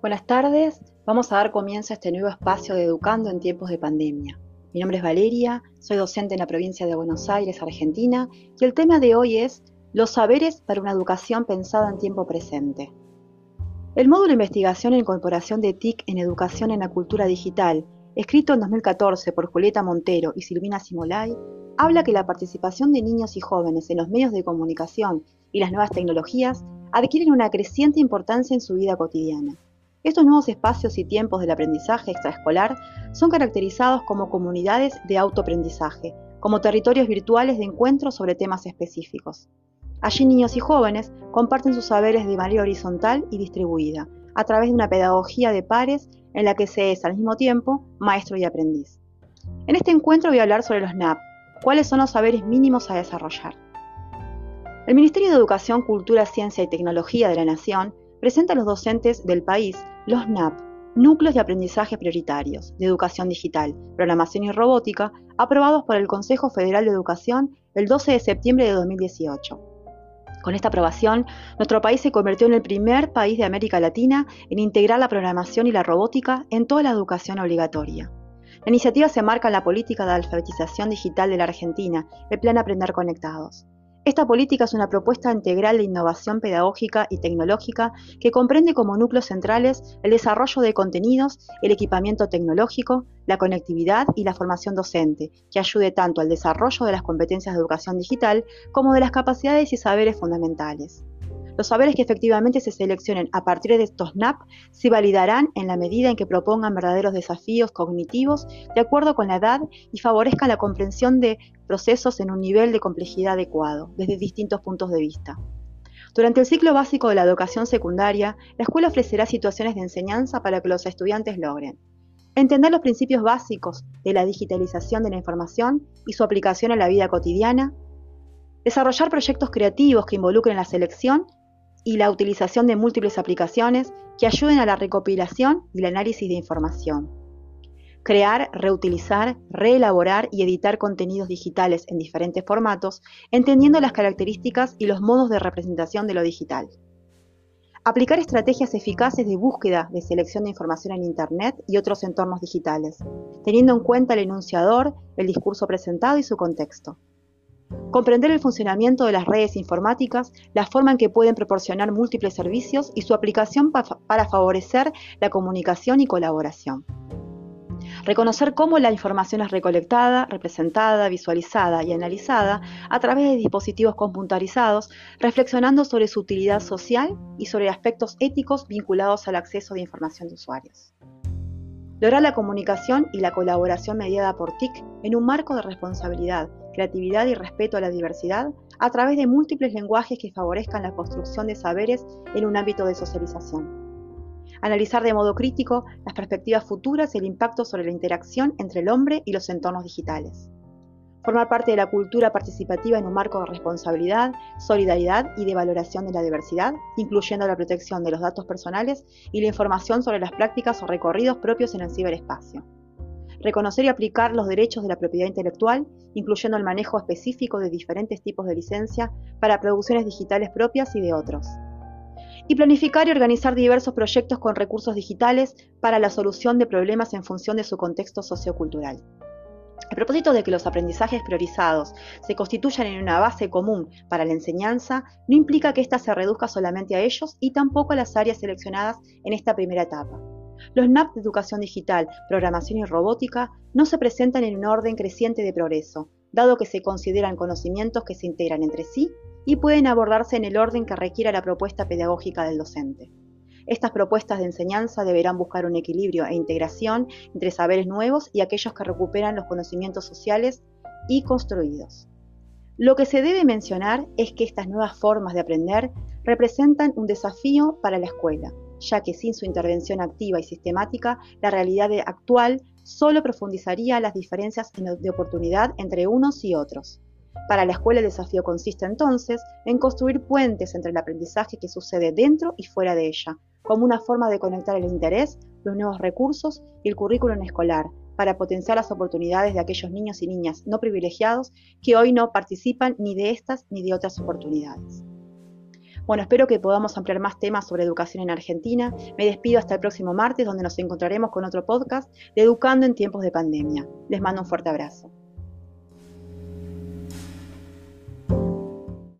Buenas tardes, vamos a dar comienzo a este nuevo espacio de Educando en tiempos de pandemia. Mi nombre es Valeria, soy docente en la provincia de Buenos Aires, Argentina, y el tema de hoy es los saberes para una educación pensada en tiempo presente. El módulo investigación e incorporación de TIC en educación en la cultura digital, escrito en 2014 por Julieta Montero y Silvina Simolay, habla que la participación de niños y jóvenes en los medios de comunicación y las nuevas tecnologías adquieren una creciente importancia en su vida cotidiana estos nuevos espacios y tiempos del aprendizaje extraescolar son caracterizados como comunidades de autoaprendizaje, como territorios virtuales de encuentro sobre temas específicos. Allí niños y jóvenes comparten sus saberes de manera horizontal y distribuida, a través de una pedagogía de pares en la que se es al mismo tiempo maestro y aprendiz. En este encuentro voy a hablar sobre los NAP, cuáles son los saberes mínimos a desarrollar. El Ministerio de Educación, Cultura, Ciencia y Tecnología de la Nación presenta a los docentes del país los NAP, Núcleos de Aprendizaje Prioritarios de Educación Digital, Programación y Robótica, aprobados por el Consejo Federal de Educación el 12 de septiembre de 2018. Con esta aprobación, nuestro país se convirtió en el primer país de América Latina en integrar la programación y la robótica en toda la educación obligatoria. La iniciativa se marca en la política de alfabetización digital de la Argentina, el Plan Aprender Conectados. Esta política es una propuesta integral de innovación pedagógica y tecnológica que comprende como núcleos centrales el desarrollo de contenidos, el equipamiento tecnológico, la conectividad y la formación docente, que ayude tanto al desarrollo de las competencias de educación digital como de las capacidades y saberes fundamentales. Los saberes que efectivamente se seleccionen a partir de estos NAP se validarán en la medida en que propongan verdaderos desafíos cognitivos de acuerdo con la edad y favorezcan la comprensión de procesos en un nivel de complejidad adecuado, desde distintos puntos de vista. Durante el ciclo básico de la educación secundaria, la escuela ofrecerá situaciones de enseñanza para que los estudiantes logren entender los principios básicos de la digitalización de la información y su aplicación a la vida cotidiana, desarrollar proyectos creativos que involucren la selección y la utilización de múltiples aplicaciones que ayuden a la recopilación y el análisis de información. Crear, reutilizar, reelaborar y editar contenidos digitales en diferentes formatos, entendiendo las características y los modos de representación de lo digital. Aplicar estrategias eficaces de búsqueda de selección de información en Internet y otros entornos digitales, teniendo en cuenta el enunciador, el discurso presentado y su contexto comprender el funcionamiento de las redes informáticas, la forma en que pueden proporcionar múltiples servicios y su aplicación para favorecer la comunicación y colaboración. Reconocer cómo la información es recolectada, representada, visualizada y analizada a través de dispositivos computarizados, reflexionando sobre su utilidad social y sobre aspectos éticos vinculados al acceso de información de usuarios. Lograr la comunicación y la colaboración mediada por TIC en un marco de responsabilidad, creatividad y respeto a la diversidad a través de múltiples lenguajes que favorezcan la construcción de saberes en un ámbito de socialización. Analizar de modo crítico las perspectivas futuras y el impacto sobre la interacción entre el hombre y los entornos digitales. Formar parte de la cultura participativa en un marco de responsabilidad, solidaridad y de valoración de la diversidad, incluyendo la protección de los datos personales y la información sobre las prácticas o recorridos propios en el ciberespacio reconocer y aplicar los derechos de la propiedad intelectual, incluyendo el manejo específico de diferentes tipos de licencia para producciones digitales propias y de otros. Y planificar y organizar diversos proyectos con recursos digitales para la solución de problemas en función de su contexto sociocultural. El propósito de que los aprendizajes priorizados se constituyan en una base común para la enseñanza no implica que ésta se reduzca solamente a ellos y tampoco a las áreas seleccionadas en esta primera etapa. Los NAP de educación digital, programación y robótica no se presentan en un orden creciente de progreso, dado que se consideran conocimientos que se integran entre sí y pueden abordarse en el orden que requiera la propuesta pedagógica del docente. Estas propuestas de enseñanza deberán buscar un equilibrio e integración entre saberes nuevos y aquellos que recuperan los conocimientos sociales y construidos. Lo que se debe mencionar es que estas nuevas formas de aprender representan un desafío para la escuela, ya que sin su intervención activa y sistemática, la realidad actual solo profundizaría las diferencias de oportunidad entre unos y otros. Para la escuela el desafío consiste entonces en construir puentes entre el aprendizaje que sucede dentro y fuera de ella, como una forma de conectar el interés, los nuevos recursos y el currículum escolar, para potenciar las oportunidades de aquellos niños y niñas no privilegiados que hoy no participan ni de estas ni de otras oportunidades. Bueno, espero que podamos ampliar más temas sobre educación en Argentina. Me despido hasta el próximo martes, donde nos encontraremos con otro podcast de Educando en tiempos de pandemia. Les mando un fuerte abrazo.